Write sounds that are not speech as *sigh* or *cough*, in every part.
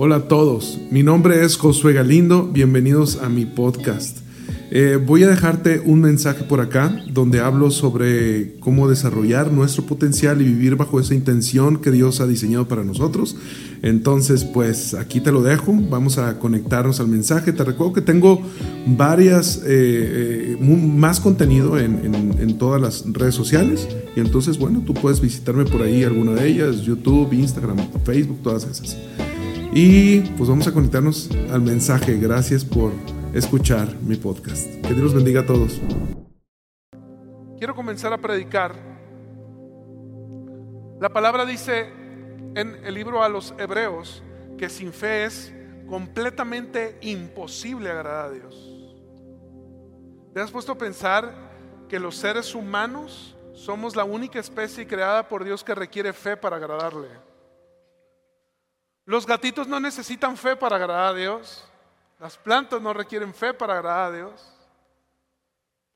Hola a todos, mi nombre es Josué Galindo, bienvenidos a mi podcast. Eh, voy a dejarte un mensaje por acá donde hablo sobre cómo desarrollar nuestro potencial y vivir bajo esa intención que Dios ha diseñado para nosotros. Entonces, pues aquí te lo dejo, vamos a conectarnos al mensaje. Te recuerdo que tengo varias, eh, eh, más contenido en, en todas las redes sociales y entonces, bueno, tú puedes visitarme por ahí, alguna de ellas, YouTube, Instagram, Facebook, todas esas. Y pues vamos a conectarnos al mensaje. Gracias por escuchar mi podcast. Que Dios los bendiga a todos. Quiero comenzar a predicar. La palabra dice en el libro a los hebreos que sin fe es completamente imposible agradar a Dios. ¿Te has puesto a pensar que los seres humanos somos la única especie creada por Dios que requiere fe para agradarle? Los gatitos no necesitan fe para agradar a Dios. Las plantas no requieren fe para agradar a Dios.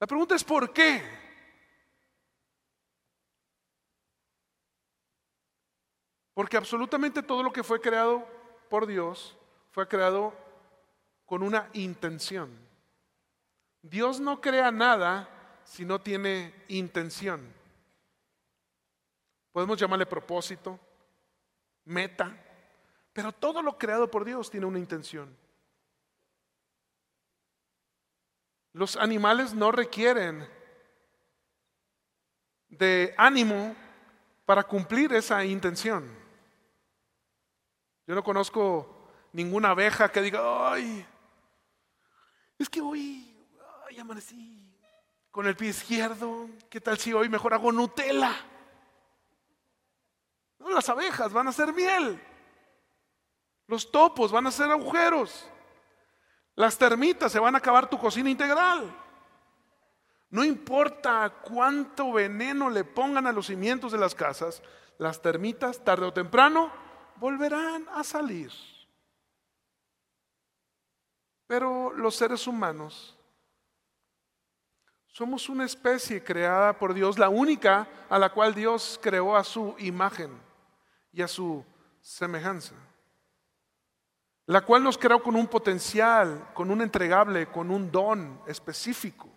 La pregunta es ¿por qué? Porque absolutamente todo lo que fue creado por Dios fue creado con una intención. Dios no crea nada si no tiene intención. Podemos llamarle propósito, meta, pero todo lo creado por Dios tiene una intención. Los animales no requieren de ánimo para cumplir esa intención. Yo no conozco ninguna abeja que diga, ay, es que hoy, ay, amanecí con el pie izquierdo, ¿qué tal si hoy mejor hago Nutella? No, las abejas van a hacer miel, los topos van a hacer agujeros. Las termitas se van a acabar tu cocina integral. No importa cuánto veneno le pongan a los cimientos de las casas, las termitas tarde o temprano volverán a salir. Pero los seres humanos somos una especie creada por Dios, la única a la cual Dios creó a su imagen y a su semejanza la cual nos creó con un potencial, con un entregable, con un don específico.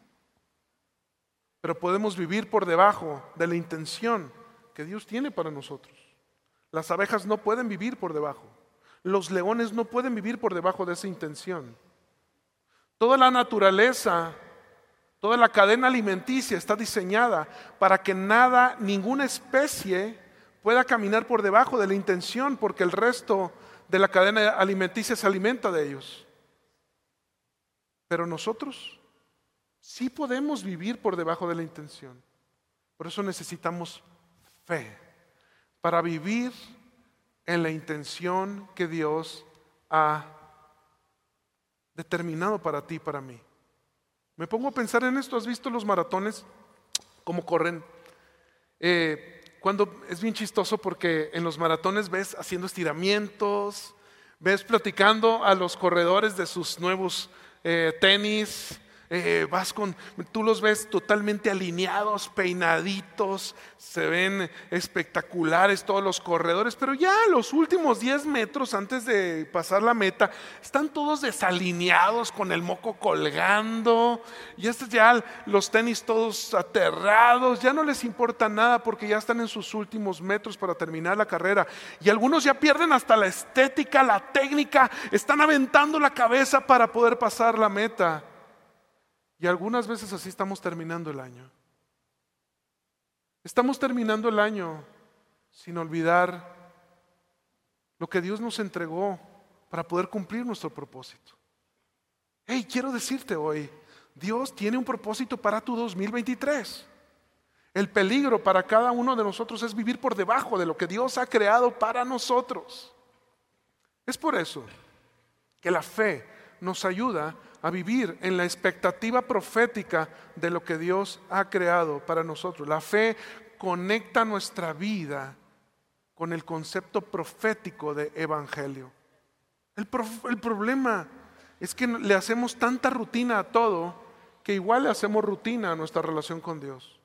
Pero podemos vivir por debajo de la intención que Dios tiene para nosotros. Las abejas no pueden vivir por debajo. Los leones no pueden vivir por debajo de esa intención. Toda la naturaleza, toda la cadena alimenticia está diseñada para que nada, ninguna especie pueda caminar por debajo de la intención, porque el resto de la cadena alimenticia se alimenta de ellos. Pero nosotros sí podemos vivir por debajo de la intención. Por eso necesitamos fe para vivir en la intención que Dios ha determinado para ti y para mí. Me pongo a pensar en esto. ¿Has visto los maratones? ¿Cómo corren? Eh, cuando es bien chistoso porque en los maratones ves haciendo estiramientos, ves platicando a los corredores de sus nuevos eh, tenis, eh, vas con, tú los ves totalmente alineados, peinaditos, se ven espectaculares todos los corredores, pero ya los últimos 10 metros antes de pasar la meta, están todos desalineados con el moco colgando, y estos ya los tenis todos aterrados, ya no les importa nada porque ya están en sus últimos metros para terminar la carrera, y algunos ya pierden hasta la estética, la técnica, están aventando la cabeza para poder pasar la meta. Y algunas veces así estamos terminando el año. Estamos terminando el año sin olvidar lo que Dios nos entregó para poder cumplir nuestro propósito. Hey, quiero decirte hoy, Dios tiene un propósito para tu 2023. El peligro para cada uno de nosotros es vivir por debajo de lo que Dios ha creado para nosotros. Es por eso que la fe nos ayuda a vivir en la expectativa profética de lo que Dios ha creado para nosotros. La fe conecta nuestra vida con el concepto profético de evangelio. El, el, problema es que le hacemos tanta rutina a todo que igual le hacemos rutina a nuestra relación con Dios.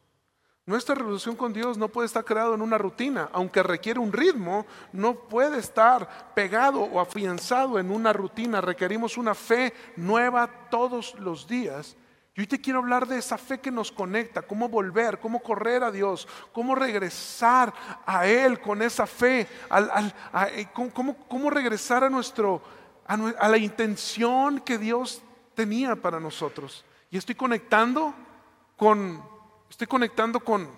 Nuestra relación con Dios no puede estar creado en una rutina, aunque requiere un ritmo, no puede estar pegado o afianzado en una rutina. Requerimos una fe nueva todos los días. Y hoy te quiero hablar de esa fe que nos conecta, cómo volver, cómo correr a Dios, cómo regresar a Él con esa fe, eh, cómo, regresar a, nuestro, a la intención que Dios tenía para nosotros. Y estoy conectando con estoy conectando con,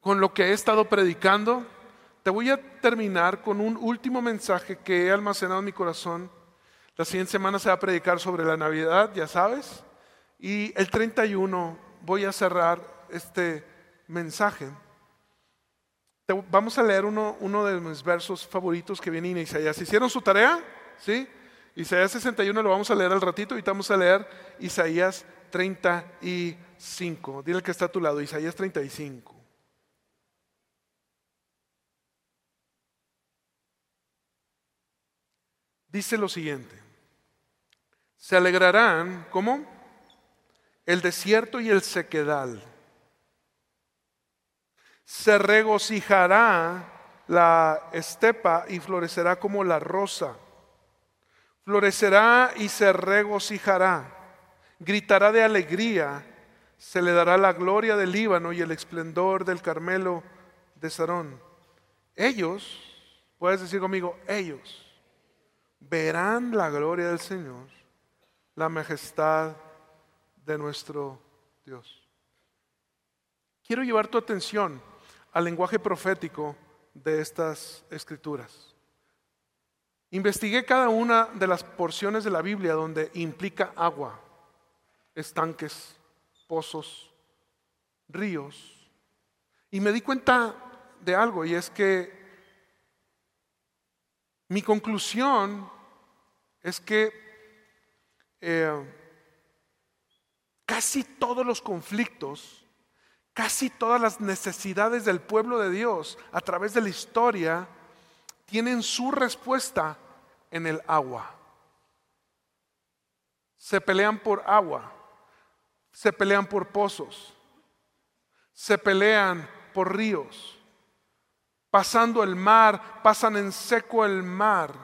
con lo que he estado predicando. Te voy a terminar con un último mensaje que he almacenado en mi corazón. La siguiente semana se va a predicar sobre la Navidad, ya sabes. Y el 31 voy a cerrar este mensaje. vamos a leer uno, uno, de mis versos favoritos que viene en Isaías. ¿Hicieron su tarea? ¿Sí? Isaías 61 lo vamos a leer al ratito. y vamos a leer Isaías 35. Dile que está a tu lado, Isaías 35. Dice lo siguiente. Se alegrarán, ¿cómo? El desierto y el sequedal. Se regocijará la estepa y florecerá como la rosa. Florecerá y se regocijará gritará de alegría, se le dará la gloria del Líbano y el esplendor del Carmelo de Sarón. Ellos, puedes decir conmigo, ellos verán la gloria del Señor, la majestad de nuestro Dios. Quiero llevar tu atención al lenguaje profético de estas escrituras. Investigué cada una de las porciones de la Biblia donde implica agua estanques, pozos, ríos. Y me di cuenta de algo y es que mi conclusión es que eh, casi todos los conflictos, casi todas las necesidades del pueblo de Dios a través de la historia tienen su respuesta en el agua. Se pelean por agua se pelean por pozos, se pelean por ríos, pasando el mar, pasan en seco el mar,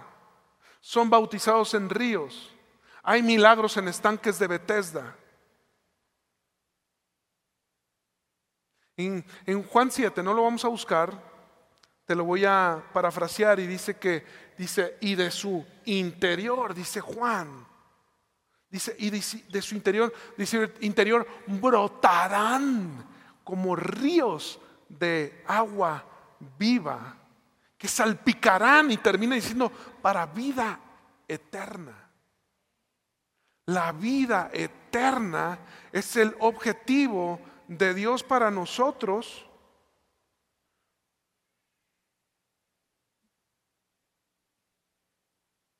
son bautizados en ríos, hay milagros en estanques de Bethesda. En, Juan 7, no lo vamos a buscar, te lo voy a parafrasear y dice que, dice, y de su interior, dice Juan, Dice, y de su interior, dice interior, brotarán como ríos de agua viva que salpicarán y termina diciendo para vida eterna. La vida eterna es el objetivo de Dios para nosotros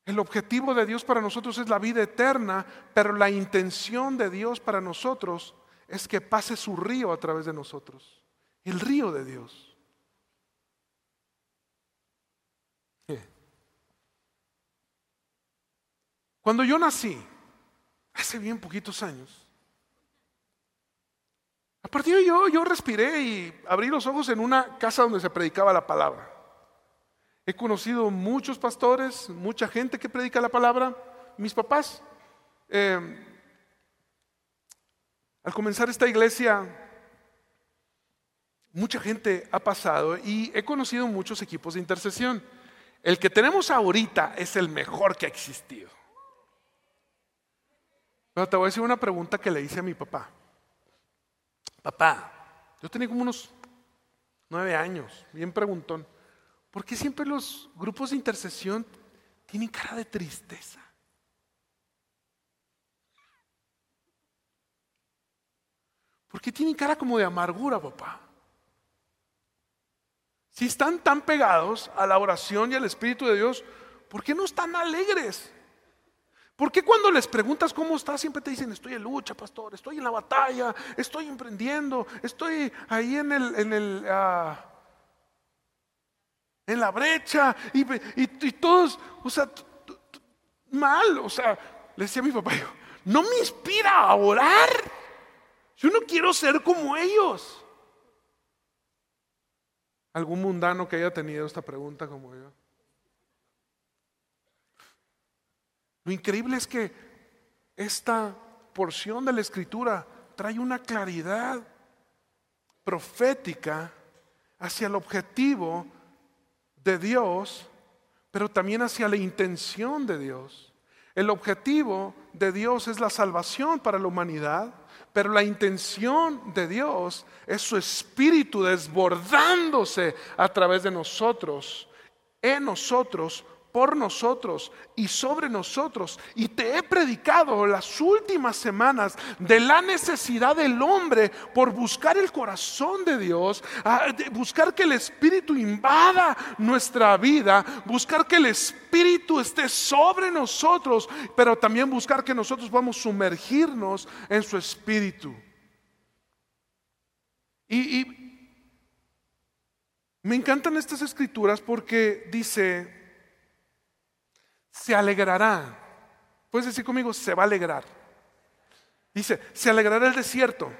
El objetivo de Dios para nosotros es la vida eterna, pero la intención de Dios para nosotros es que pase su río a través de nosotros. El río de Dios. Cuando yo nací, hace bien poquitos años, a partir de yo, yo respiré y abrí los ojos en una casa donde se predicaba la palabra. He conocido muchos pastores, mucha gente que predica la palabra, mis papás. Eh, al comenzar esta iglesia, mucha gente ha pasado y he conocido muchos equipos de intercesión. El que tenemos ahorita es el mejor que ha existido. Pero te voy a decir una pregunta que le hice a mi papá. Papá, yo tenía como unos nueve años, bien preguntón. ¿Por qué siempre los grupos de intercesión tienen cara de tristeza? ¿Por qué tienen cara como de amargura, papá? Si están tan pegados a la oración y al Espíritu de Dios, ¿por qué no están alegres? ¿Por qué cuando les preguntas cómo estás siempre te dicen estoy en lucha, pastor, estoy en la batalla, estoy emprendiendo, estoy ahí en el, en el ah, en la brecha y, todos, o sea, mal, o sea, le decía a mi papá, no me inspira a orar. Yo no quiero ser como ellos. ¿Algún mundano que haya tenido esta pregunta como yo? Lo increíble es que esta porción de la escritura trae una claridad profética hacia el objetivo de Dios, pero también hacia la intención de Dios. El objetivo de Dios es la salvación para la humanidad, pero la intención de Dios es su espíritu desbordándose a través de nosotros, en nosotros, por nosotros y sobre nosotros. Y te he predicado las últimas semanas de la necesidad del hombre por buscar el corazón de Dios, buscar que el Espíritu invada nuestra vida, buscar que el Espíritu esté sobre nosotros, pero también buscar que nosotros podamos sumergirnos en su Espíritu. Y, y me encantan estas escrituras porque dice, se alegrará. Puedes decir conmigo, se va a alegrar. Dice, se alegrará el desierto,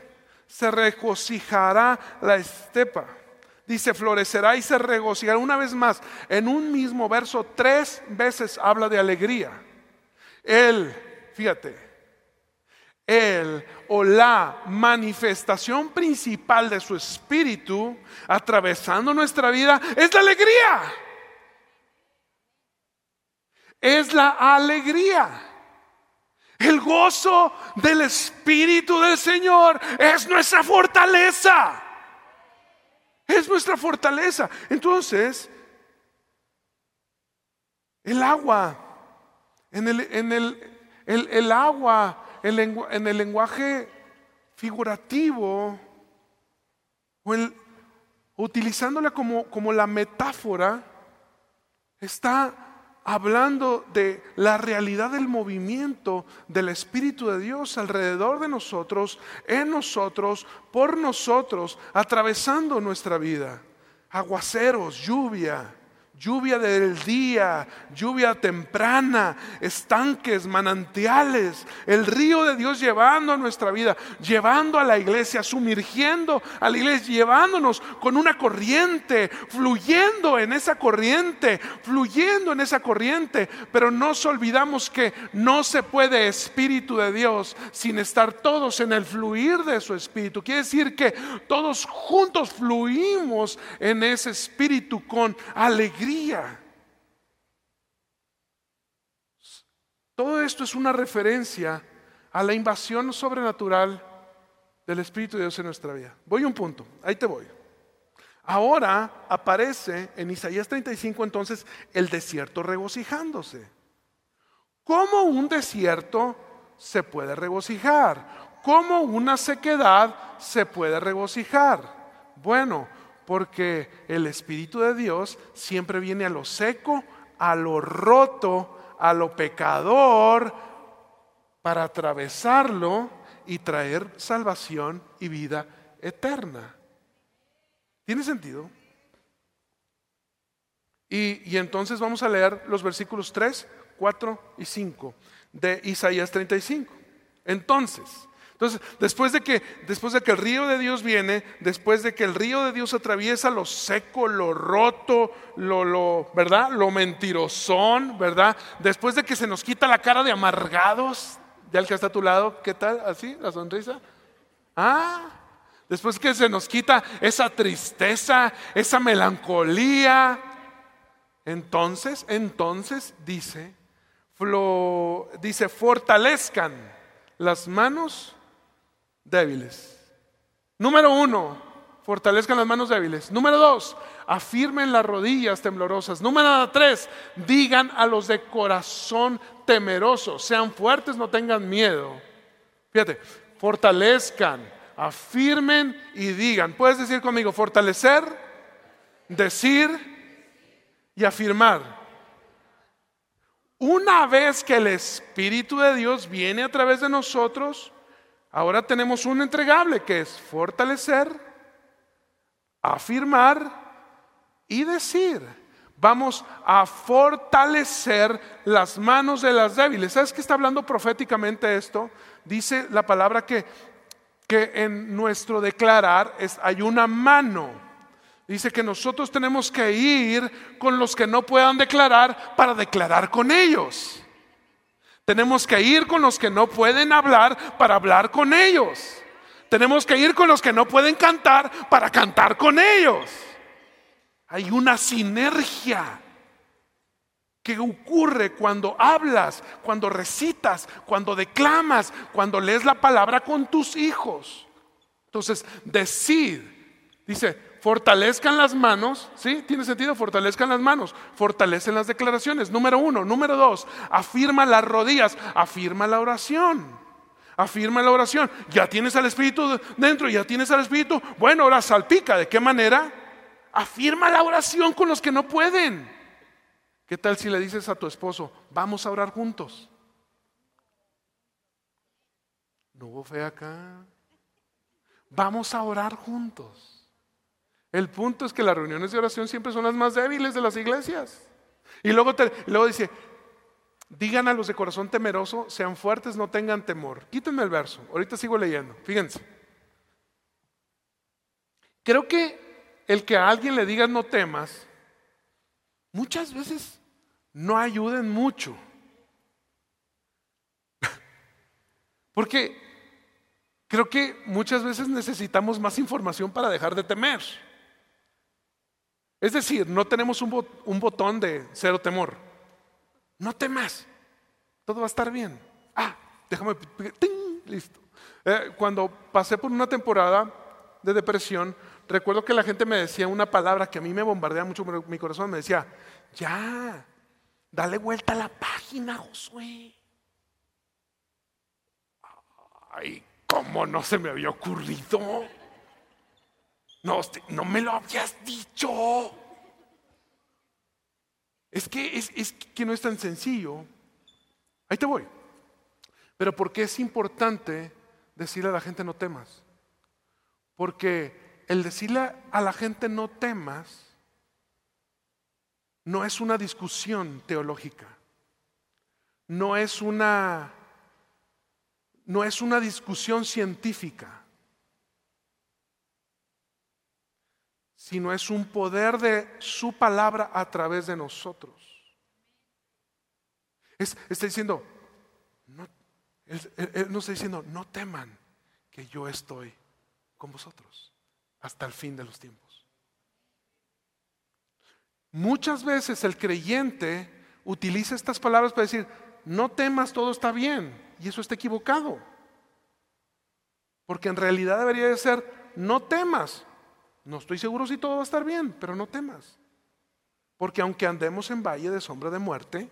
se regocijará la estepa. Dice, florecerá y se regocijará. Una vez más, en un mismo verso, tres veces habla de alegría. Él, fíjate, él o la manifestación principal de su espíritu atravesando nuestra vida es la alegría es la alegría. El gozo del Espíritu del Señor es nuestra fortaleza. Es nuestra fortaleza. Entonces, el agua, en el, en el, el, agua, en el lenguaje figurativo, o utilizándola como, como la metáfora, está hablando de la realidad del movimiento del Espíritu de Dios alrededor de nosotros, en nosotros, por nosotros, atravesando nuestra vida. Aguaceros, lluvia, lluvia del día, lluvia temprana, estanques, manantiales, el río de Dios llevando a nuestra vida, llevando a la iglesia, sumergiendo a la iglesia, llevándonos con una corriente, fluyendo en esa corriente, fluyendo en esa corriente, pero no nos olvidamos que no se puede espíritu de Dios sin estar todos en el fluir de su espíritu. Quiere decir que todos juntos fluimos en ese espíritu con alegría todo esto es una referencia a la invasión sobrenatural del Espíritu de Dios en nuestra vida. Voy a un punto, ahí te voy. Ahora aparece en Isaías 35 entonces el desierto regocijándose. ¿Cómo un desierto se puede regocijar? ¿Cómo una sequedad se puede regocijar? Bueno, porque el Espíritu de Dios siempre viene a lo seco, a lo roto, a lo pecador, para atravesarlo y traer salvación y vida eterna. ¿Tiene sentido? Y, entonces vamos a leer los versículos 3, 4 y 5 de Isaías 35. Entonces, entonces, después de que después de que el río de Dios viene, después de que el río de Dios atraviesa lo seco, lo roto, lo, lo ¿verdad? Lo mentirosón, ¿verdad? Después de que se nos quita la cara de amargados, ya el que está a tu lado, ¿qué tal? ¿Así? ¿La sonrisa? Ah, después que se nos quita esa tristeza, esa melancolía, entonces, entonces dice, dice, fortalezcan las manos débiles. Número uno, fortalezcan las manos débiles. Número dos, afirmen las rodillas temblorosas. Número tres, digan a los de corazón temeroso, sean fuertes, no tengan miedo. Fíjate, fortalezcan, afirmen y digan. Puedes decir conmigo, fortalecer, decir y afirmar. Una vez que el Espíritu de Dios viene a través de nosotros, Ahora tenemos un entregable que es fortalecer, afirmar y decir. Vamos a fortalecer las manos de las débiles. ¿Sabes qué está hablando proféticamente esto? Dice la palabra que que en nuestro declarar es, hay una mano. Dice que nosotros tenemos que ir con los que no puedan declarar para declarar con ellos. Tenemos que ir con los que no pueden hablar para hablar con ellos. Tenemos que ir con los que no pueden cantar para cantar con ellos. Hay una sinergia que ocurre cuando hablas, cuando recitas, cuando declamas, cuando lees la palabra con tus hijos. Entonces, decid, dice, fortalezcan las manos, ¿sí? Tiene sentido, fortalezcan las manos, fortalecen las declaraciones. Número uno, número dos, afirma las rodillas, afirma la oración. Afirma la oración. Ya tienes al Espíritu dentro, ya tienes al Espíritu. Bueno, ahora salpica. ¿De qué manera? Afirma la oración con los que no pueden. ¿Qué tal si le dices a tu esposo, vamos a orar juntos? No hubo fe acá. Vamos a orar juntos. El punto es que las reuniones de oración siempre son las más débiles de las iglesias. Y luego, luego dice, digan a los de corazón temeroso, sean fuertes, no tengan temor. Quítenme el verso, ahorita sigo leyendo, fíjense. Creo que el que a alguien le diga no temas, muchas veces no ayuden mucho. *laughs* Porque creo que muchas veces necesitamos más información para dejar de temer. Es decir, no tenemos un, botón de cero temor. No temas. Todo va a estar bien. Ah, déjame. Listo. Eh, cuando pasé por una temporada de depresión, recuerdo que la gente me decía una palabra que a mí me bombardea mucho mi corazón. Me decía, ya, Dale vuelta a la página, Josué. Ay, ¿cómo no se me había ocurrido? No, no me lo habías dicho. Es que, es, es que no es tan sencillo. Ahí te voy. Pero ¿por qué es importante decirle a la gente no temas? Porque el decirle a la gente no temas no es una discusión teológica, no es una, no es una discusión científica, sino es un poder de su palabra a través de nosotros. está diciendo, no, él nos está diciendo, no teman que yo estoy con vosotros hasta el fin de los tiempos. Muchas veces el creyente utiliza estas palabras para decir, no temas, todo está bien. Y eso está equivocado. Porque en realidad debería de ser, no temas. No estoy seguro si todo va a estar bien, pero no temas. Porque aunque andemos en valle de sombra de muerte,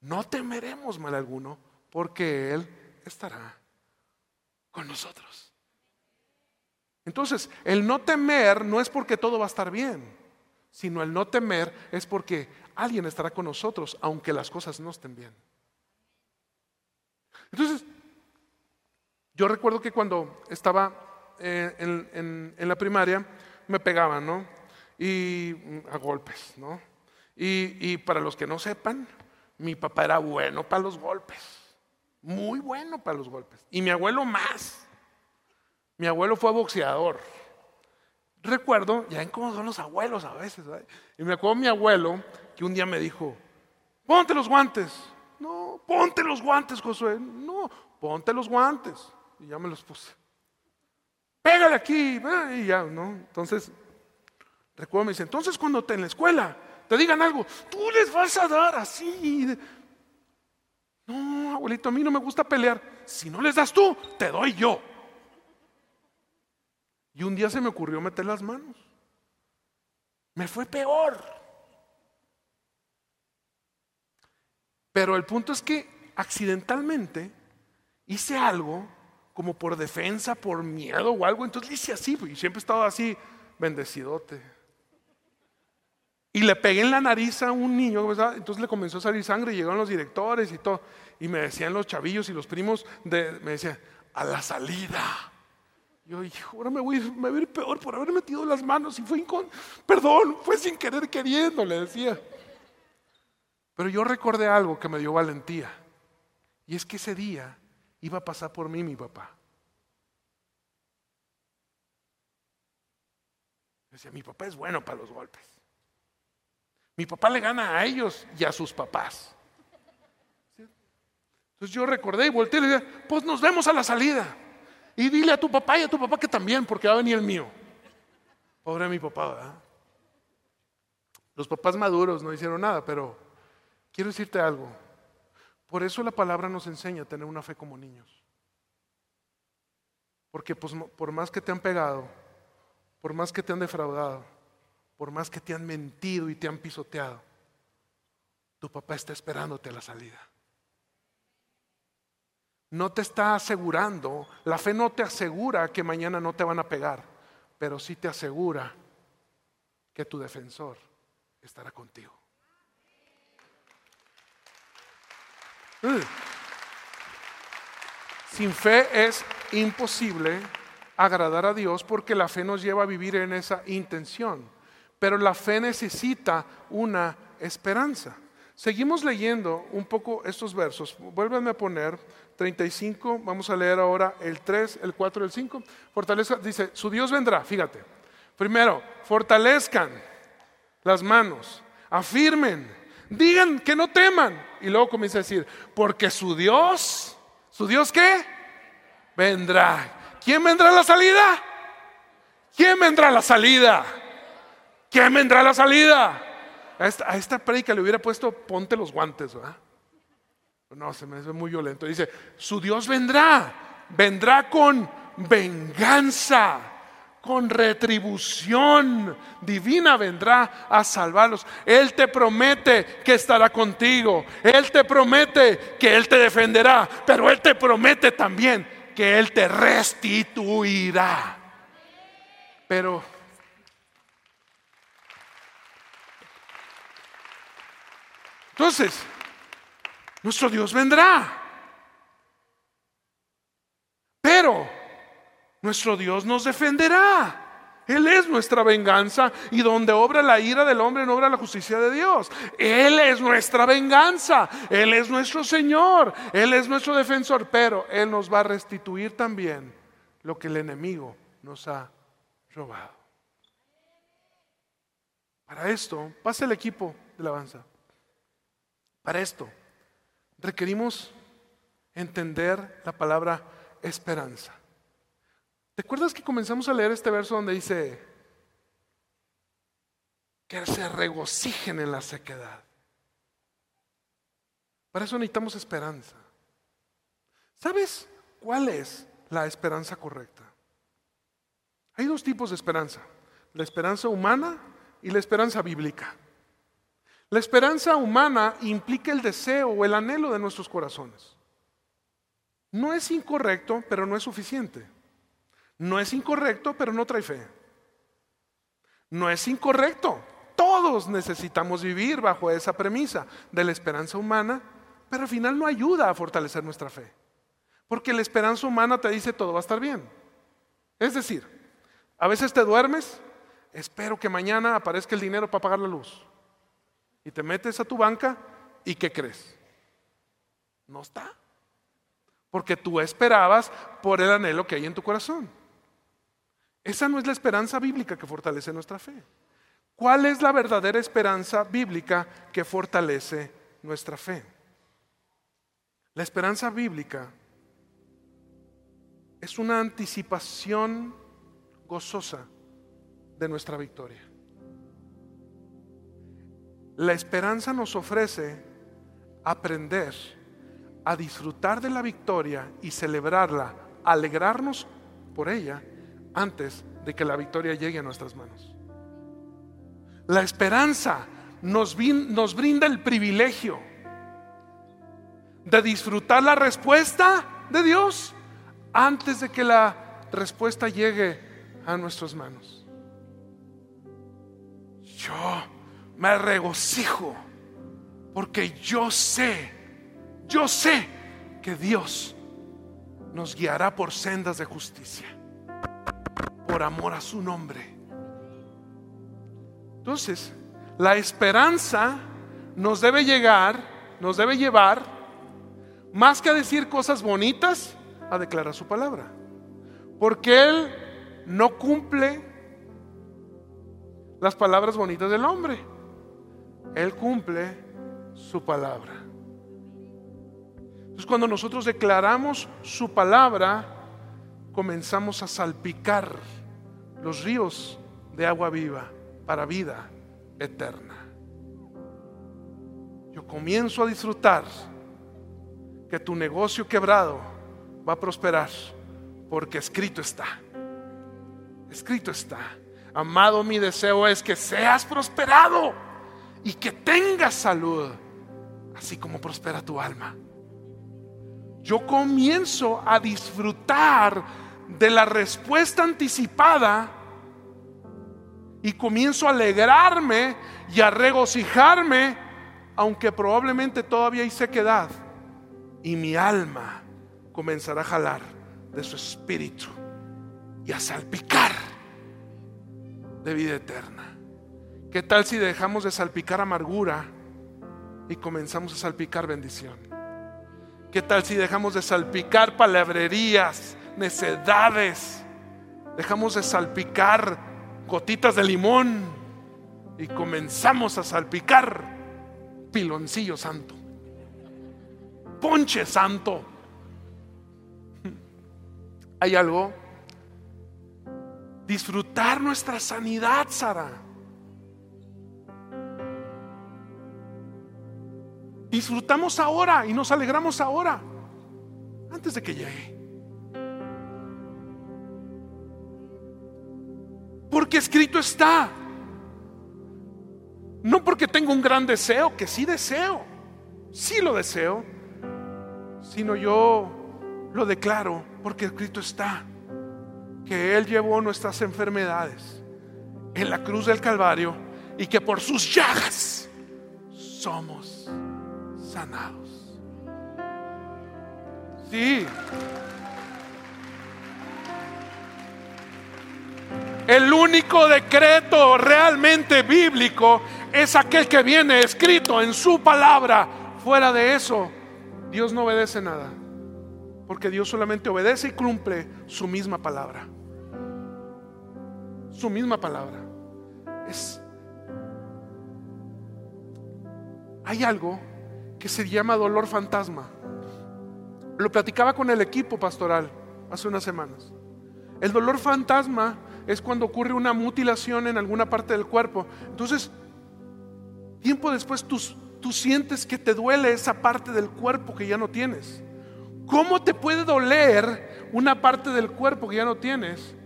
no temeremos mal alguno, porque Él estará con nosotros. Entonces, el no temer no es porque todo va a estar bien sino el no temer es porque alguien estará con nosotros aunque las cosas no estén bien. Entonces, yo recuerdo que cuando estaba eh, en, la primaria me pegaban, ¿no? Y mm, a golpes, ¿no? Y, para los que no sepan, mi papá era bueno para los golpes, muy bueno para los golpes. Y mi abuelo más. Mi abuelo fue boxeador recuerdo, ya ven cómo son los abuelos a veces, y me acuerdo mi abuelo que un día me dijo, ponte los guantes. No, ponte los guantes, Josué. No, ponte los guantes. Y ya me los puse. Pégale aquí. Y ya, ¿no? Entonces, recuerdo, me dice, entonces cuando te en la escuela te digan algo, tú les vas a dar así. No, abuelito, a mí no me gusta pelear. Si no les das tú, te doy yo. Y un día se me ocurrió meter las manos. Me fue peor. Pero el punto es que accidentalmente hice algo como por defensa, por miedo o algo. Entonces le hice así, y siempre he estado así, bendecidote. Y le pegué en la nariz a un niño, entonces le comenzó a salir sangre y llegaron los directores y todo. Y me decían los chavillos y los primos, de, me decían, a la salida. Yo dije, ahora me voy, a ir peor por haber metido las manos y fue con, perdón, fue sin querer queriendo, le decía. Pero yo recordé algo que me dio valentía. Y es que ese día iba a pasar por mí mi papá. Decía, mi papá es bueno para los golpes. Mi papá le gana a ellos y a sus papás. Entonces yo recordé y volteé y le dije, pues nos vemos a la salida. Y dile a tu papá y a tu papá que también, porque va a venir el mío. Pobre mi papá, ¿verdad? Los papás maduros no hicieron nada, pero quiero decirte algo. Por eso la palabra nos enseña a tener una fe como niños. Porque pues, por más que te han pegado, por más que te han defraudado, por más que te han mentido y te han pisoteado, tu papá está esperándote a la salida. No te está asegurando, la fe no te asegura que mañana no te van a pegar, pero sí te asegura que tu defensor estará contigo. Sin fe es imposible agradar a Dios porque la fe nos lleva a vivir en esa intención. Pero la fe necesita una esperanza. Seguimos leyendo un poco estos versos. Vuélvanme a poner 35, vamos a leer ahora el 3, el 4 y el 5. Fortaleza, dice, su Dios vendrá, fíjate. Primero, fortalezcan las manos, afirmen, digan que no teman. Y luego comienza a decir, porque su Dios, ¿su Dios qué? Vendrá. ¿Quién vendrá a la salida? ¿Quién vendrá a la salida? ¿Quién vendrá a la salida? A esta, predica le hubiera puesto ponte los guantes, ¿verdad? No, se me hace muy violento. Dice, su Dios vendrá, vendrá con venganza, con retribución divina vendrá a salvarlos. Él te promete que estará contigo. Él te promete que Él te defenderá. Pero Él te promete también que Él te restituirá. Pero entonces, nuestro Dios vendrá. Pero nuestro Dios nos defenderá. Él es nuestra venganza y donde obra la ira del hombre no obra la justicia de Dios. Él es nuestra venganza, Él es nuestro Señor, Él es nuestro defensor, pero Él nos va a restituir también lo que el enemigo nos ha robado. Para esto, pasa el equipo de alabanza. Para esto, requerimos entender la palabra esperanza. ¿Te acuerdas que comenzamos a leer este verso donde dice que se regocijen en la sequedad? Para eso necesitamos esperanza. ¿Sabes cuál es la esperanza correcta? Hay dos tipos de esperanza, la esperanza humana y la esperanza bíblica. La esperanza humana implica el deseo o el anhelo de nuestros corazones. No es incorrecto, pero no es suficiente. No es incorrecto, pero no trae fe. No es incorrecto. Todos necesitamos vivir bajo esa premisa de la esperanza humana, pero al final no ayuda a fortalecer nuestra fe. Porque la esperanza humana te dice todo va a estar bien. Es decir, a veces te duermes, espero que mañana aparezca el dinero para pagar la luz y te metes a tu banca y ¿qué crees? No está. Porque tú esperabas por el anhelo que hay en tu corazón. Esa no es la esperanza bíblica que fortalece nuestra fe. ¿Cuál es la verdadera esperanza bíblica que fortalece nuestra fe? La esperanza bíblica es una anticipación gozosa de nuestra victoria. La esperanza nos ofrece aprender a disfrutar de la victoria y celebrarla, alegrarnos por ella antes de que la victoria llegue a nuestras manos. La esperanza nos, brinda el privilegio de disfrutar la respuesta de Dios antes de que la respuesta llegue a nuestras manos. Yo me regocijo porque yo sé, yo sé que Dios nos guiará por sendas de justicia, por amor a su nombre. Entonces, la esperanza nos debe llegar, nos debe llevar, más que a decir cosas bonitas, a declarar su palabra. Porque Él no cumple las palabras bonitas del hombre. Él cumple su palabra. Entonces cuando nosotros declaramos su palabra, comenzamos a salpicar los ríos de agua viva para vida eterna. Yo comienzo a disfrutar que tu negocio quebrado va a prosperar porque escrito está. Escrito está. Amado, mi deseo es que seas prosperado y que tengas salud, así como prospera tu alma. Yo comienzo a disfrutar de la respuesta anticipada y comienzo a alegrarme y a regocijarme, aunque probablemente todavía hay sequedad, y mi alma comenzará a jalar de su espíritu y a salpicar de vida eterna. ¿Qué tal si dejamos de salpicar amargura y comenzamos a salpicar bendición? ¿Qué tal si dejamos de salpicar palabrerías, necedades? Dejamos de salpicar gotitas de limón y comenzamos a salpicar piloncillo santo, ponche santo. *laughs* ¿Hay algo disfrutar nuestra sanidad, Sara. Disfrutamos ahora y nos alegramos ahora, antes de que llegue. Porque escrito está. No porque tengo un gran deseo, que sí deseo, sí lo deseo, sino yo lo declaro porque escrito está que Él llevó nuestras enfermedades en la cruz del Calvario y que por sus llagas somos sanados. Sí. El único decreto realmente bíblico es aquel que viene escrito en su palabra. Fuera de eso, Dios no obedece nada. Porque Dios solamente obedece y cumple su misma palabra su misma palabra. Es, hay algo que se llama dolor fantasma. Lo platicaba con el equipo pastoral hace unas semanas. El dolor fantasma es cuando ocurre una mutilación en alguna parte del cuerpo. Entonces, tiempo después tú, sientes que te duele esa parte del cuerpo que ya no tienes. ¿Cómo te puede doler una parte del cuerpo que ya no tienes?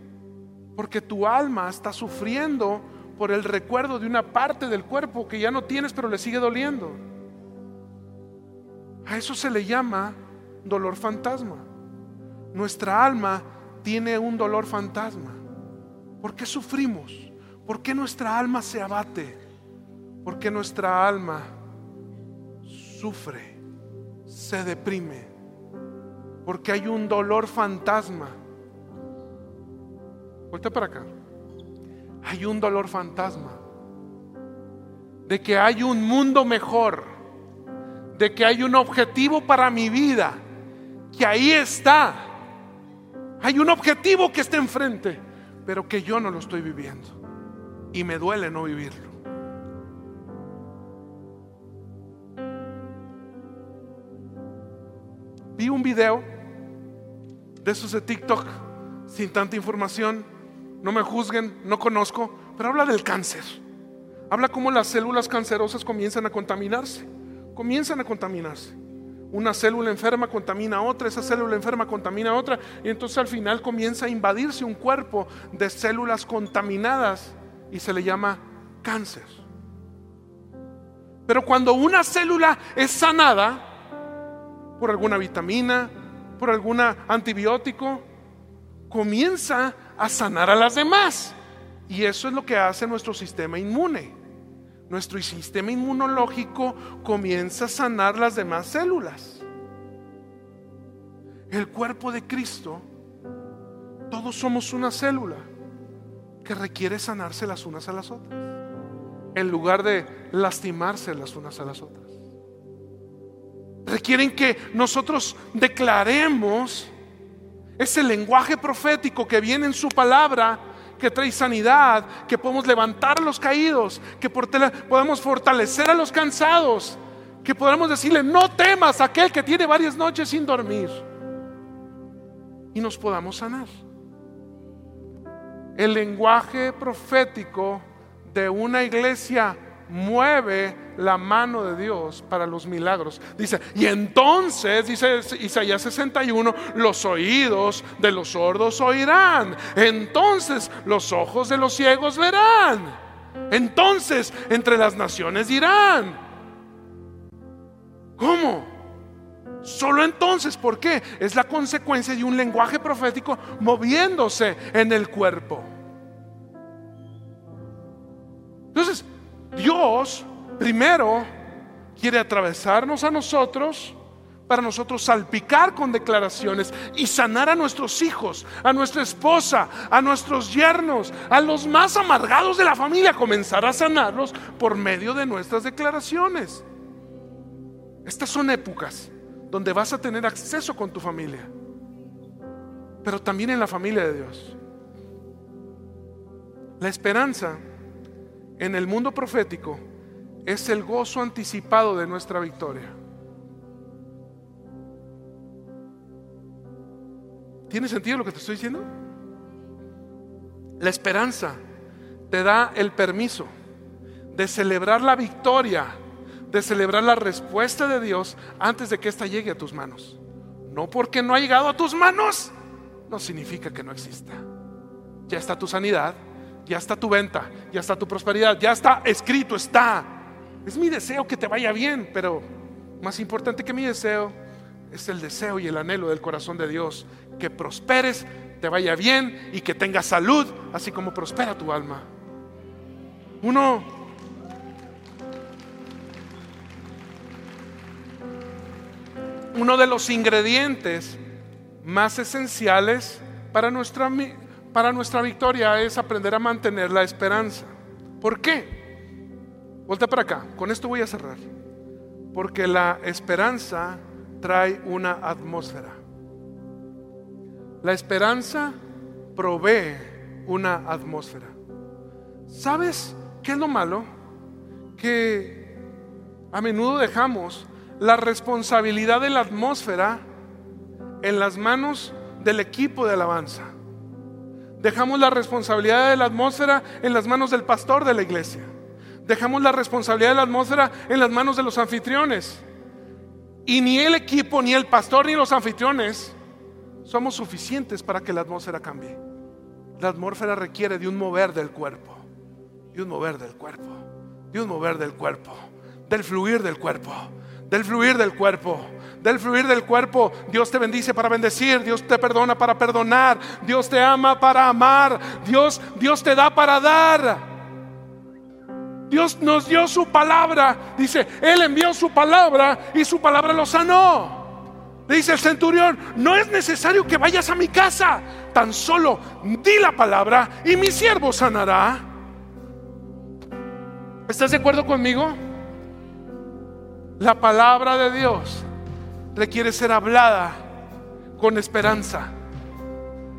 Porque tu alma está sufriendo por el recuerdo de una parte del cuerpo que ya no tienes pero le sigue doliendo. A eso se le llama dolor fantasma. Nuestra alma tiene un dolor fantasma. ¿Por qué sufrimos? ¿Por qué nuestra alma se abate? ¿Por qué nuestra alma sufre, se deprime? Porque hay un dolor fantasma Vuelta para acá. Hay un dolor fantasma. De que hay un mundo mejor. De que hay un objetivo para mi vida. Que ahí está. Hay un objetivo que está enfrente. Pero que yo no lo estoy viviendo. Y me duele no vivirlo. Vi un video de esos de TikTok sin tanta información no me juzguen, no conozco, pero habla del cáncer. Habla cómo las células cancerosas comienzan a contaminarse, comienzan a contaminarse. Una célula enferma contamina a otra, esa célula enferma contamina a otra, y entonces al final comienza a invadirse un cuerpo de células contaminadas y se le llama cáncer. Pero cuando una célula es sanada por alguna vitamina, por algún antibiótico, comienza a sanar a las demás. Y eso es lo que hace nuestro sistema inmune. Nuestro sistema inmunológico comienza a sanar las demás células. El cuerpo de Cristo, todos somos una célula que requiere sanarse las unas a las otras, en lugar de lastimarse las unas a las otras. Requieren que nosotros declaremos ese lenguaje profético que viene en su palabra, que trae sanidad, que podemos levantar a los caídos, que podemos fortalecer a los cansados, que podamos decirle, no temas a aquel que tiene varias noches sin dormir y nos podamos sanar. El lenguaje profético de una iglesia mueve la mano de Dios para los milagros. Dice, y entonces, dice Isaías 61, los oídos de los sordos oirán. Entonces los ojos de los ciegos verán. Entonces entre las naciones dirán. ¿Cómo? Solo entonces, ¿por qué? Es la consecuencia de un lenguaje profético moviéndose en el cuerpo. Entonces, Dios primero quiere atravesarnos a nosotros para nosotros salpicar con declaraciones y sanar a nuestros hijos, a nuestra esposa, a nuestros yernos, a los más amargados de la familia, comenzar a sanarlos por medio de nuestras declaraciones. Estas son épocas donde vas a tener acceso con tu familia, pero también en la familia de Dios. La esperanza en el mundo profético es el gozo anticipado de nuestra victoria. ¿Tiene sentido lo que te estoy diciendo? La esperanza te da el permiso de celebrar la victoria, de celebrar la respuesta de Dios antes de que ésta llegue a tus manos. No porque no ha llegado a tus manos, no significa que no exista. Ya está tu sanidad, ya está tu venta, ya está tu prosperidad, ya está escrito, está. Es mi deseo que te vaya bien, pero más importante que mi deseo es el deseo y el anhelo del corazón de Dios, que prosperes, te vaya bien y que tengas salud, así como prospera tu alma. Uno uno de los ingredientes más esenciales para nuestra para nuestra victoria es aprender a mantener la esperanza. ¿Por qué? Vuelta para acá, con esto voy a cerrar. Porque la esperanza trae una atmósfera. La esperanza provee una atmósfera. ¿Sabes qué es lo malo? Que a menudo dejamos la responsabilidad de la atmósfera en las manos del equipo de alabanza. Dejamos la responsabilidad de la atmósfera en las manos del pastor de la iglesia. Dejamos la responsabilidad de la atmósfera en las manos de los anfitriones. Y ni el equipo, ni el pastor, ni los anfitriones somos suficientes para que la atmósfera cambie. La atmósfera requiere de un mover del cuerpo, de un mover del cuerpo, de un mover del cuerpo, del fluir del cuerpo, del fluir del cuerpo del fluir del cuerpo. Dios te bendice para bendecir, Dios te perdona para perdonar, Dios te ama para amar, Dios, Dios te da para dar. Dios nos dio su palabra, dice, Él envió su palabra y su palabra lo sanó. Le dice el centurión, no es necesario que vayas a mi casa, tan solo di la palabra y mi siervo sanará. ¿Estás de acuerdo conmigo? La palabra de Dios requiere ser hablada con esperanza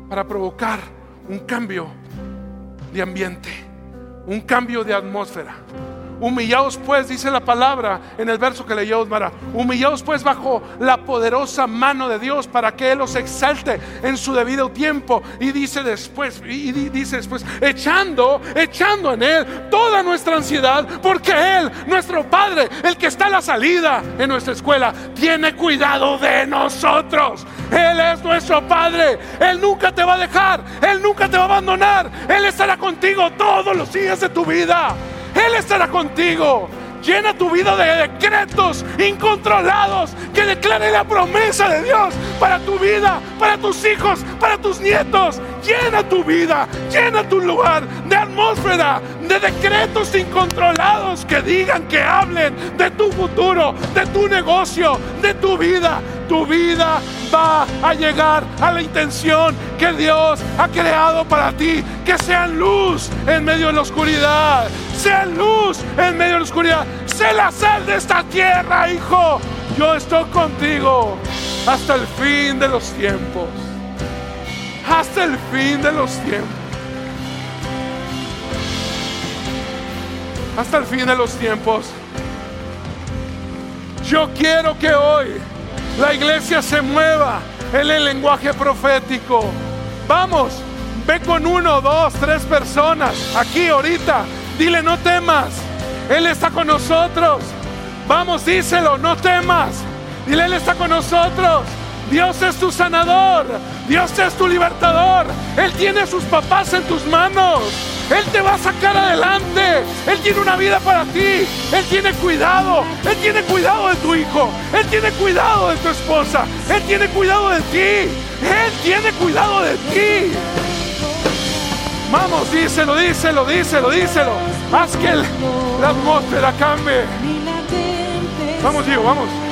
para provocar un cambio de ambiente, un cambio de atmósfera. Humillaos pues, dice la palabra en el verso que leyó Osmara, humillaos pues bajo la poderosa mano de Dios para que Él os exalte en su debido tiempo. Y dice después, y dice después, echando, echando en Él toda nuestra ansiedad, porque Él, nuestro Padre, el que está a la salida en nuestra escuela, tiene cuidado de nosotros. Él es nuestro Padre, Él nunca te va a dejar, Él nunca te va a abandonar, Él estará contigo todos los días de tu vida. Él estará contigo. Llena tu vida de decretos incontrolados que declaren la promesa de Dios para tu vida, para tus hijos, para tus nietos. Llena tu vida, llena tu lugar de atmósfera, de decretos incontrolados que digan, que hablen de tu futuro, de tu negocio, de tu vida. Tu vida va a llegar a la intención que Dios ha creado para ti, que sean luz en medio de la oscuridad sea luz en medio de la oscuridad. Sé la sal de esta tierra, hijo. Yo estoy contigo hasta el fin de los tiempos. Hasta el fin de los tiempos. Hasta el fin de los tiempos. Yo quiero que hoy la iglesia se mueva en el lenguaje profético. Vamos, ve con uno, dos, tres personas aquí ahorita. Dile, no temas. Él está con nosotros. Vamos, díselo, no temas. Dile, Él está con nosotros. Dios es tu sanador. Dios es tu libertador. Él tiene a sus papás en tus manos. Él te va a sacar adelante. Él tiene una vida para ti. Él tiene cuidado. Él tiene cuidado de tu hijo. Él tiene cuidado de tu esposa. Él tiene cuidado de ti. Él tiene cuidado de ti. Vamos, díselo, díselo, díselo, díselo. Haz que la atmósfera cambie. Vamos, Diego, vamos.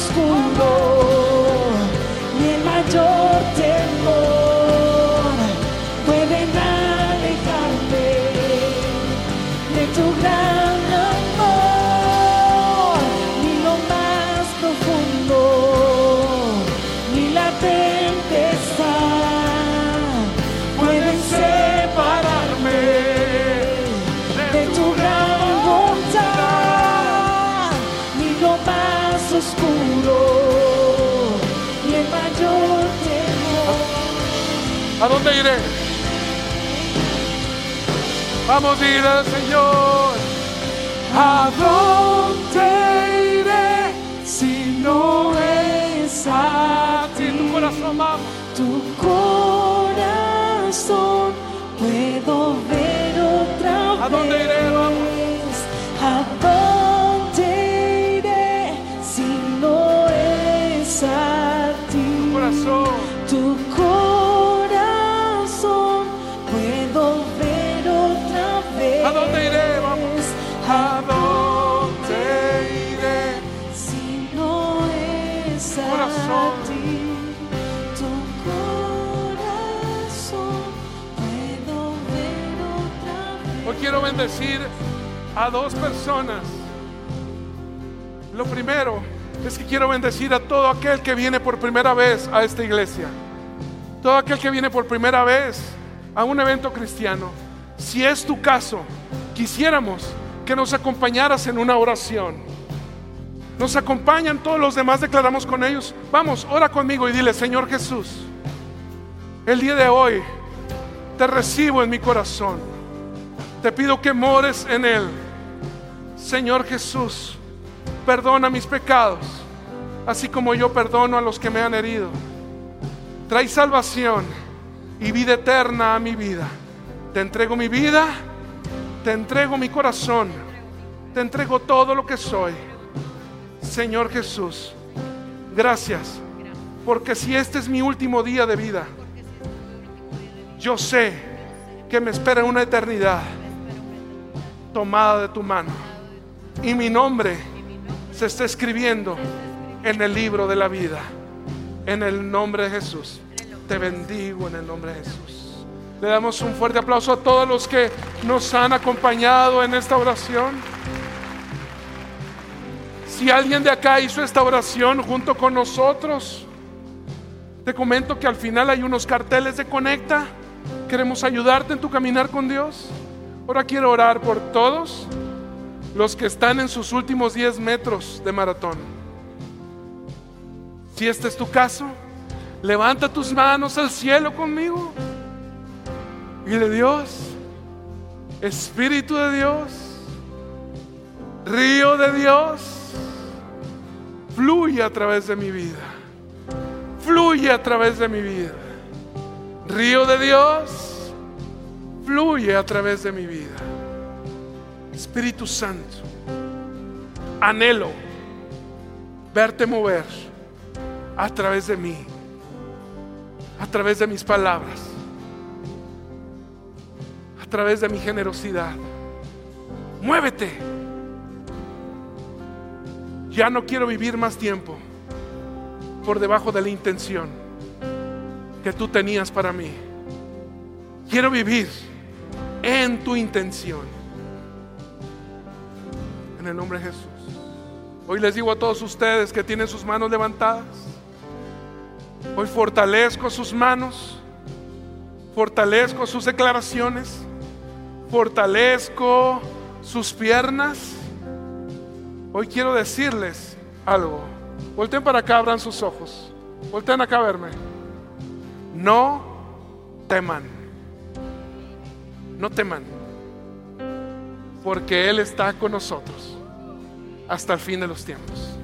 Más Vamos, dile al Señor. ¿A dónde iré Si no es a en tu ti, corazón vamos? tu corazón puedo ver a dos personas. Lo primero es que quiero bendecir a todo aquel que viene por primera vez a esta iglesia. Todo aquel que viene por primera vez a un evento cristiano. Si es tu caso, quisiéramos que nos acompañaras en una oración. Nos acompañan todos los demás, declaramos con ellos. Vamos, ora conmigo y dile, Señor Jesús, el día de hoy te recibo en mi corazón. Te pido que mores en Él. Señor Jesús, perdona mis pecados, así como yo perdono a los que me han herido. Trae salvación y vida eterna a mi vida. Te entrego mi vida, te entrego mi corazón, te entrego todo lo que soy. Señor Jesús, gracias, porque si este es mi último día de vida, yo sé que me espera una eternidad tomada de tu mano. Y mi nombre se está escribiendo en el libro de la vida. En el nombre de Jesús. Te bendigo en el nombre de Jesús. Le damos un fuerte aplauso a todos los que nos han acompañado en esta oración. Si alguien de acá hizo esta oración junto con nosotros, te comento que al final hay unos carteles de Conecta. Queremos ayudarte en tu caminar con Dios. Ahora quiero orar por todos los que están en sus últimos 10 metros de maratón. Si este es tu caso, levanta tus manos al cielo conmigo. Y de Dios, Espíritu de Dios, río de Dios, fluye a través de mi vida. Fluye a través de mi vida. Río de Dios, fluye a través de mi vida. Espíritu Santo, anhelo verte mover a través de mí, a través de mis palabras, a través de mi generosidad. Muévete. Ya no quiero vivir más tiempo por debajo de la intención que tú tenías para mí. Quiero vivir en tu intención. En el nombre de Jesús. Hoy les digo a todos ustedes que tienen sus manos levantadas. Hoy fortalezco sus manos. Fortalezco sus declaraciones. Fortalezco sus piernas. Hoy quiero decirles algo. Volteen para acá, abran sus ojos. Volteen acá a verme. No teman. No teman. Porque Él está con nosotros hasta el fin de los tiempos.